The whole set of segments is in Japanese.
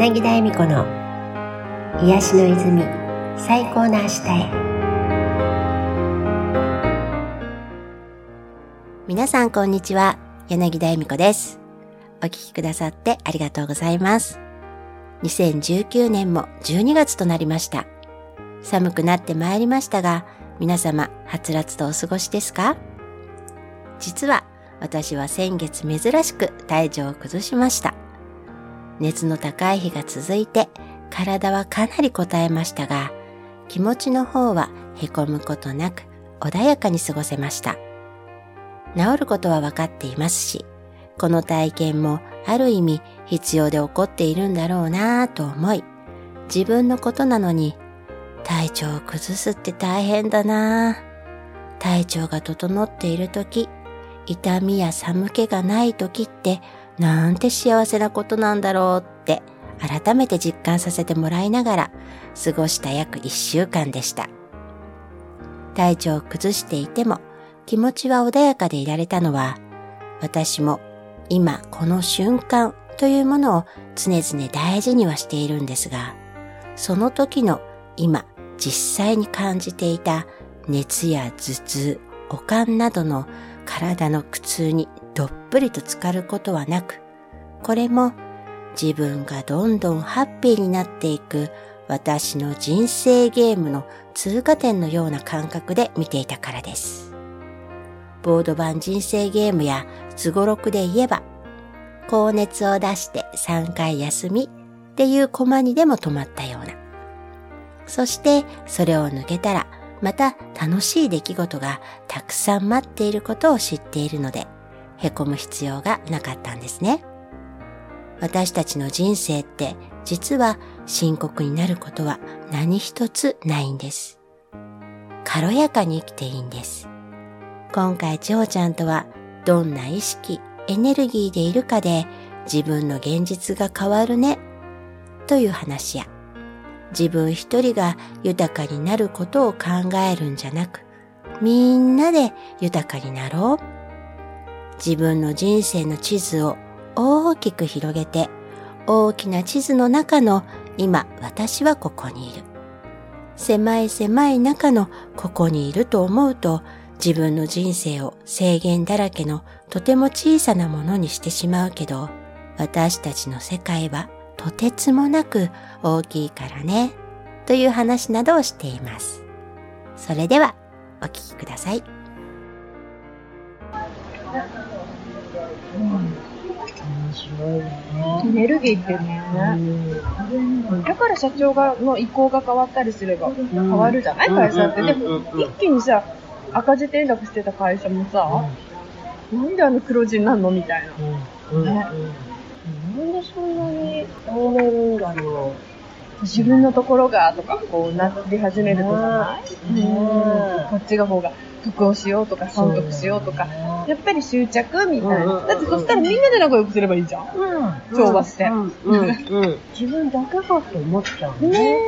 柳田恵美子の癒しの泉最高の明日へ。皆さんこんにちは。柳田恵美子です。お聞きくださってありがとうございます。2019年も12月となりました。寒くなってまいりましたが皆様はつらつとお過ごしですか？実は私は先月珍しく体調を崩しました。熱の高い日が続いて体はかなり応えましたが、気持ちの方はへこむことなく穏やかに過ごせました。治ることは分かっていますし、この体験もある意味必要で起こっているんだろうなぁと思い、自分のことなのに体調を崩すって大変だなぁ。体調が整っている時、痛みや寒気がない時ってなんて幸せなことなんだろうって改めて実感させてもらいながら過ごした約一週間でした。体調を崩していても気持ちは穏やかでいられたのは私も今この瞬間というものを常々大事にはしているんですがその時の今実際に感じていた熱や頭痛、悪寒などの体の苦痛にぷりと浸かることはなく、これも自分がどんどんハッピーになっていく私の人生ゲームの通過点のような感覚で見ていたからです。ボード版人生ゲームやスゴロクで言えば、高熱を出して3回休みっていうコマにでも止まったような。そしてそれを抜けたらまた楽しい出来事がたくさん待っていることを知っているので、へこむ必要がなかったんですね。私たちの人生って実は深刻になることは何一つないんです。軽やかに生きていいんです。今回千穂ちゃんとはどんな意識、エネルギーでいるかで自分の現実が変わるねという話や自分一人が豊かになることを考えるんじゃなくみんなで豊かになろう自分の人生の地図を大きく広げて、大きな地図の中の今私はここにいる。狭い狭い中のここにいると思うと自分の人生を制限だらけのとても小さなものにしてしまうけど、私たちの世界はとてつもなく大きいからね、という話などをしています。それではお聞きください。面白いね。エネルギーってね、うん、だから社長がの意向が変わったりすれば変わるじゃない、会社って。でも、一気にさ、赤字転落してた会社もさ、なんであの黒字になるのみたいな。ね、なんでそんなに思えるんだろう。自分のところがとかこうなり始めるとじゃない、うん、こっちが方が得をしようとか損得しようとか、やっぱり執着みたいな、だってそしたらみんなで仲良くすればいいじゃん、うん、調和して、うん 自分だけかって思っちゃうね。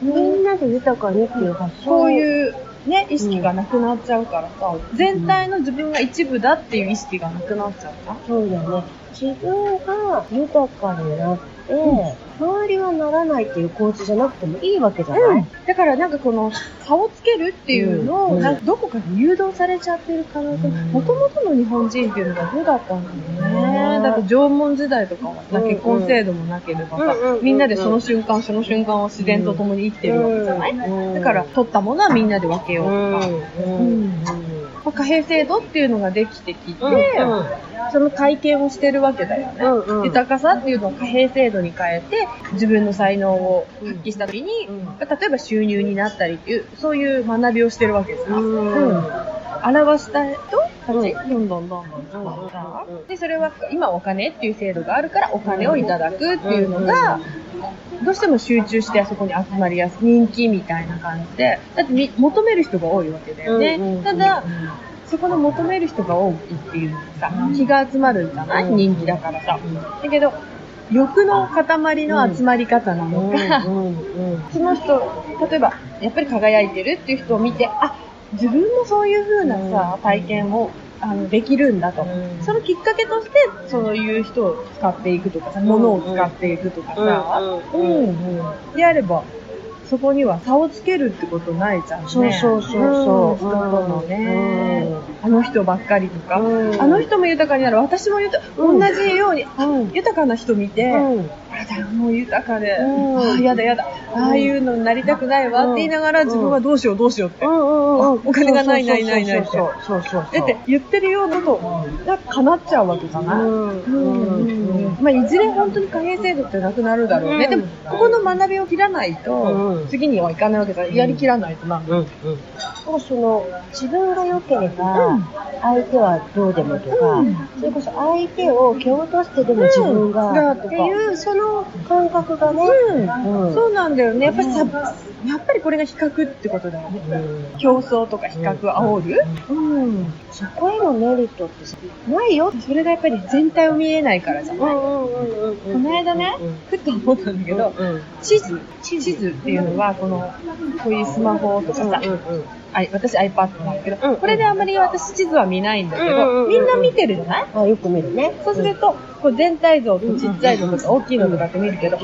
みんなで豊かにっていう発想。そういうね、意識がなくなっちゃうからさ、全体の自分が一部だっていう意識がなくなっちゃうか、そうだよね。自分が豊かになって、周りはならないっていう構図じゃなくてもいいわけじゃない、うん、だからなんかこの差をつけるっていうのを、なんかどこかに誘導されちゃってる可能性、もともとの日本人っていうのがどうだったんだろうね。だって縄文時代とかはさ、結婚制度もなければさ、みんなでその瞬間その瞬間を自然と共に生きてるわけじゃない、だから取ったものはみんなで分けようとか。うん貨幣制度っていうのができてきて、うんうん、その体験をしてるわけだよね、うんうん、豊かさっていうのを貨幣制度に変えて自分の才能を発揮した時に、うん、例えば収入になったりっていうそういう学びをしてるわけですよ、うん。表した人たち、どんどんどんどん使った。で、それは今お金っていう制度があるからお金をいただくっていうのが、どうしても集中してあそこに集まりやすい人気みたいな感じで、だって求める人が多いわけだよね。ただ、そこの求める人が多いっていうのさ、気が集まるんじゃない？人気だからさ。だけど、欲の塊の集まり方なのか、その人、例えば、やっぱり輝いてるっていう人を見て、あ、自分もそういう風なさ、体験をあの、できるんだと。うん。そのきっかけとして、そういう人を使っていくとかさ、物を使っていくとかさ、うん。うん。うん。であれば、そこには差をつけるってことないじゃんね。そうそうそうそう。ん人とのね、あの人ばっかりとか、うん。あの人も豊かになる、私も豊か、うん。同じように、うん。豊かな人見て、だ、もう豊かで、うん。ああ、やだやだ、ああいうのになりたくないわって言いながら、うん。自分はどうしようどうしようって。お金がないないないないって。そうそうそう。だって言ってるようなこと、なん。か叶っちゃうわけじゃない、うんまあ、いずれ本当に貨幣制度ってなくなるだろうね。うんでも、ここの学びを切らないと、うん次にはいかないわけだ。やりきらないとな。うんうん。でもその、自分が良ければ、相手はどうでもとか、うんそれこそ相手を蹴落としてでも自分が、うんっていう、その感覚がね、うんうんそうなんだよね。やっぱりさ、やっぱりこれが比較ってことだよね。うん競争とか比較煽る、うん、そこへのメリットってさないよ。それがやっぱり全体を見えないからじゃない。この間ねふっと思ったんだけど、地図地図っていうのは、この、こういうスマホとかさ、あ私 iPad なんだけど、これであんまり私地図は見ないんだけど、みんな見てるじゃないあ、よく見るね。そうすると、こう全体像とちっちゃいのとか大きいのとかって見るけど、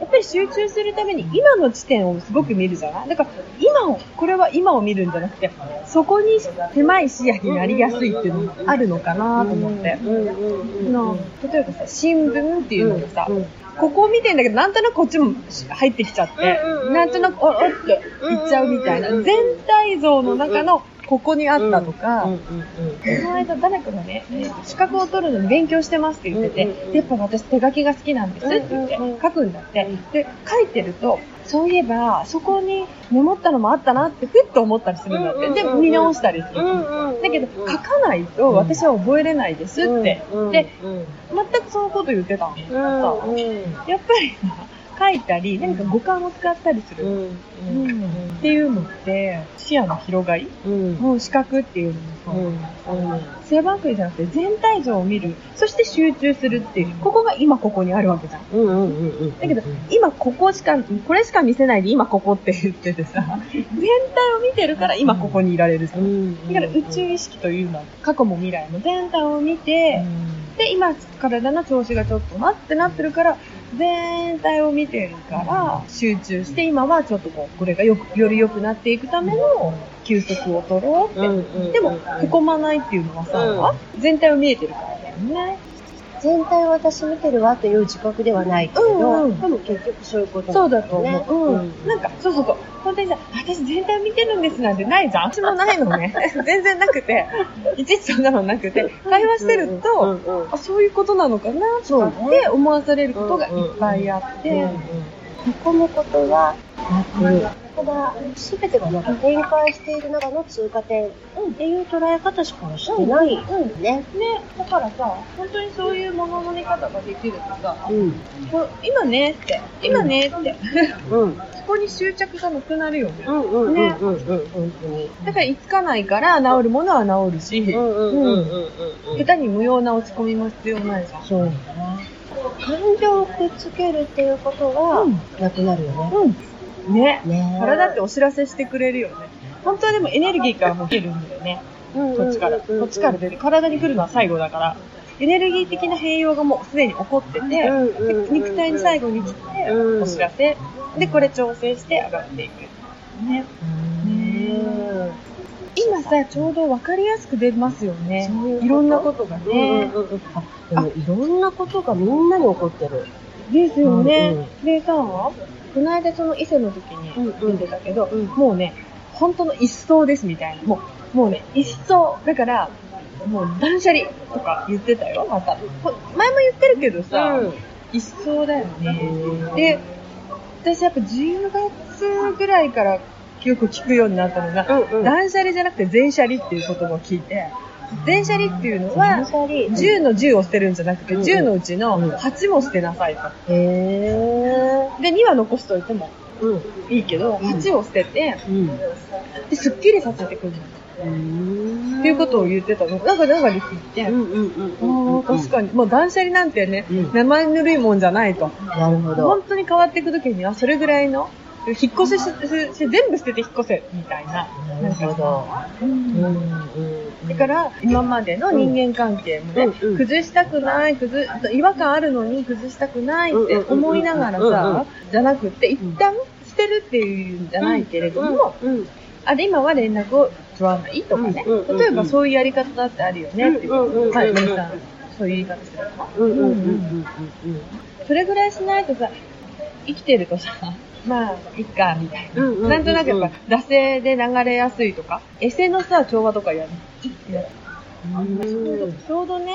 やっぱり集中するために今の地点をすごく見るじゃない？だから今を、これは今を見るんじゃなくて、そこに狭い視野になりやすいっていうのもあるのかなと思って。例えばさ、新聞っていうのがさ、ここを見てんだけど、なんとなくこっちも入ってきちゃって、なんとなく、おっって言っちゃうみたいな、全体像の中のここにあったとか、この間誰かがね、えー資格を取るのに勉強してますって言ってて、やっぱ私手書きが好きなんですって言って書くんだってうん。で、書いてると、そういえば、そこにメモったのもあったなってふっと思ったりするんだって。で、見直したりする。だけど、書かないと私は覚えれないですって。うんで、うん全くそのこと言ってたの。やっぱりさ、書いたり、何か五感を使ったりする。うんうんっていうのって、視野の広がりうんもう視覚っていうのもさ、うん狭くじゃなくて全体像を見る。そして集中するっていう。ここが今ここにあるわけじゃん。うんうんうんうん。だけど、今ここしか、これしか見せないで今ここって言っててさ、全体を見てるから今ここにいられるじゃ。うんんだから宇宙意識というのは、過去も未来も全体を見て、で、今体の調子がちょっとなってなってるから、全体を見てるから、集中して今はちょっとこう、これがよく、より良くなっていくための休息を取ろうって。でも、へこまないっていうのはさ、全体を見えてるからだよね。全体を私見てるわという自覚ではないけれど、うんうんでも結局そういうことそうだと思う。ねうん。なんか、そうそうそう。本当にさ、私全体見てるんですなんてないじゃん。私もないのね。全然なくて、いちいちそんなのなくて、会話してると、うんうんうんあ、そういうことなのかなとかって思わされることがいっぱいあって、へこむことはただ、すべてがなんか展開している中の通過点っていう捉え方しかしてないよね。ね、だからさ、本当にそういうものの見方ができるとさ、うん。こう今ねって、今ねって、うん。そこに執着がなくなるよね。うんうんうんねうんうん。本当に。だから、いつかないから治るものは治るし、うんうんうんうんうん。下手に無用な落ち込みも必要ないじゃん。そう。感情をくっつけるっていうことがうんなくなるよね。うん。ね。ね体ってお知らせしてくれるよね。本当はでもエネルギーからも出るんだよね。こっちから。こっちから出る。体に来るのは最後だから。エネルギー的な変容がもうすでに起こってて、肉体に最後に来て、うんお知らせ。で、これ調整して上がっていく。ね。うん今さ、ちょうど分かりやすく出ますよね。いろんなことがね。いろんなことがみんなに起こってる。ですよね。うんでさ、この間その伊勢の時にうん出てたけど、うんもうね、本当の一層ですみたいな。もう、もうね、一層。だから、もう断捨離とか言ってたよ、また。こ前も言ってるけどさ、一層だよね。で、私やっぱ10月ぐらいからよく聞くようになったのが、うんうん断捨離じゃなくて全捨離っていう言葉を聞いて、全捨離っていうのは、10 10の10を捨てるんじゃなくて、うん10のうちのうん。8も捨てなさいと。へで、2は残しといてもいいけど、ん。8を捨てて、うん。で、すっきりさせてくるっていうことを言ってたの。なんか、なんかで聞いて、ああ、確かに。もう断捨離なんてね、うん。生ぬるいもんじゃないと。なるほど。本当に変わっていくときには、それぐらいの引っ越しして、全部捨てて引っ越せ、みたいな。なるほど。うん。だから、今までの人間関係もね、崩したくない、崩、違和感あるのに崩したくないって思いながらさ、じゃなくって、一旦捨てるっていうんじゃないけれども、あれ、今は連絡を取らないとかね。例えばそういうやり方だってあるよねっていう。はい、皆さん、そういう言い方してるのうんうんうんうん。それぐらいしないとさ、生きてるとさ、まあ、いっか、みたいな。なんとなくやっぱ、惰性で流れやすいとか、エセのさ、調和とかやる。や。ちょうどね、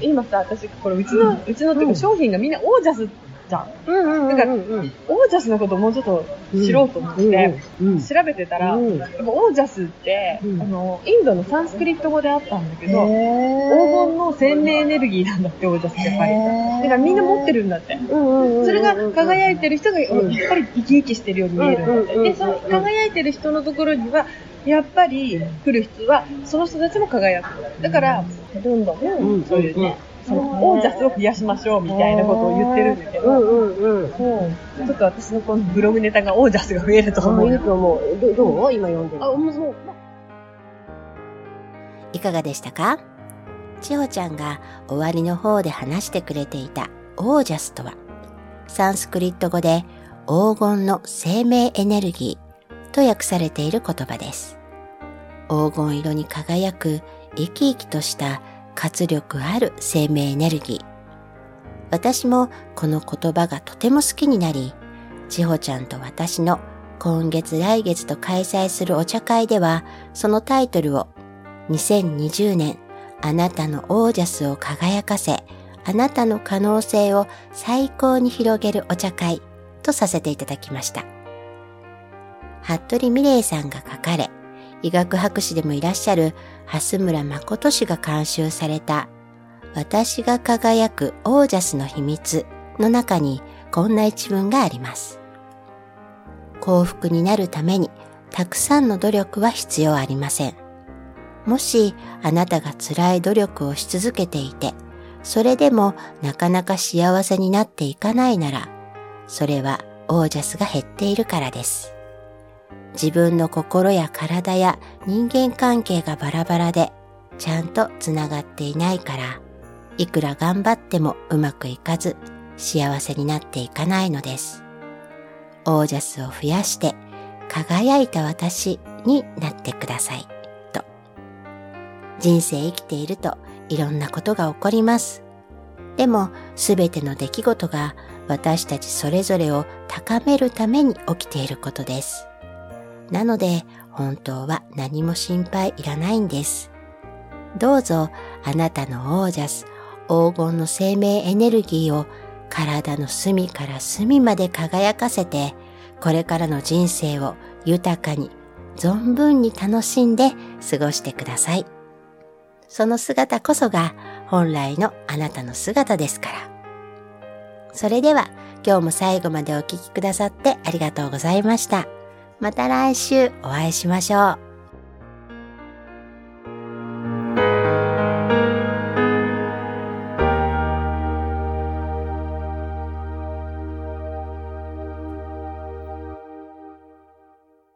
今さ、私、これうちの、うちのっていうか商品がみんなオージャスじゃん。うんうんうんだから、オージャスのことをもうちょっと知ろうと思って、調べてたら、やっぱオージャスって、あの、インドのサンスクリット語であったんだけど、黄金の生命エネルギーなんだって、オージャスってやっぱり。だからみんな持ってるんだって。それが輝いてる人が、やっぱり生き生きしてるように見えるんだって。で、その輝いてる人のところには、やっぱり来る人は、その人たちも輝く。だから、どんどん、そういうね、そのオージャスを増やしましょうみたいなことを言ってるんだけど、うんうんうん、ちょっと私のこのブログネタがオージャスが増えると思う。いいと思う。どどう今読んでる。あ、もうそう。いかがでしたか？千穂ちゃんが終わりの方で話してくれていたオージャスとは、サンスクリット語で黄金の生命エネルギーと訳されている言葉です。黄金色に輝く生き生きとした活力ある生命エネルギー。私もこの言葉がとても好きになり、千穂ちゃんと私の今月来月と開催するお茶会では、そのタイトルを2020年あなたのオージャスを輝かせ、あなたの可能性を最高に広げるお茶会とさせていただきました。服部美玲さんが書かれ、医学博士でもいらっしゃる蓮村誠氏が監修された私が輝くオージャスの秘密の中にこんな一文があります。幸福になるためにたくさんの努力は必要ありません。もしあなたが辛い努力をし続けていて、それでもなかなか幸せになっていかないなら、それはオージャスが減っているからです。自分の心や体や人間関係がバラバラでちゃんとつながっていないから、いくら頑張ってもうまくいかず幸せになっていかないのです。オージャスを増やして輝いた私になってください。と。人生生きているといろんなことが起こります。でもすべての出来事が私たちそれぞれを高めるために起きていることです。なので、本当は何も心配いらないんです。どうぞ、あなたのオージャス、黄金の生命エネルギーを体の隅から隅まで輝かせて、これからの人生を豊かに、存分に楽しんで過ごしてください。その姿こそが本来のあなたの姿ですから。それでは今日も最後までお聴きくださってありがとうございました。また来週お会いしましょう。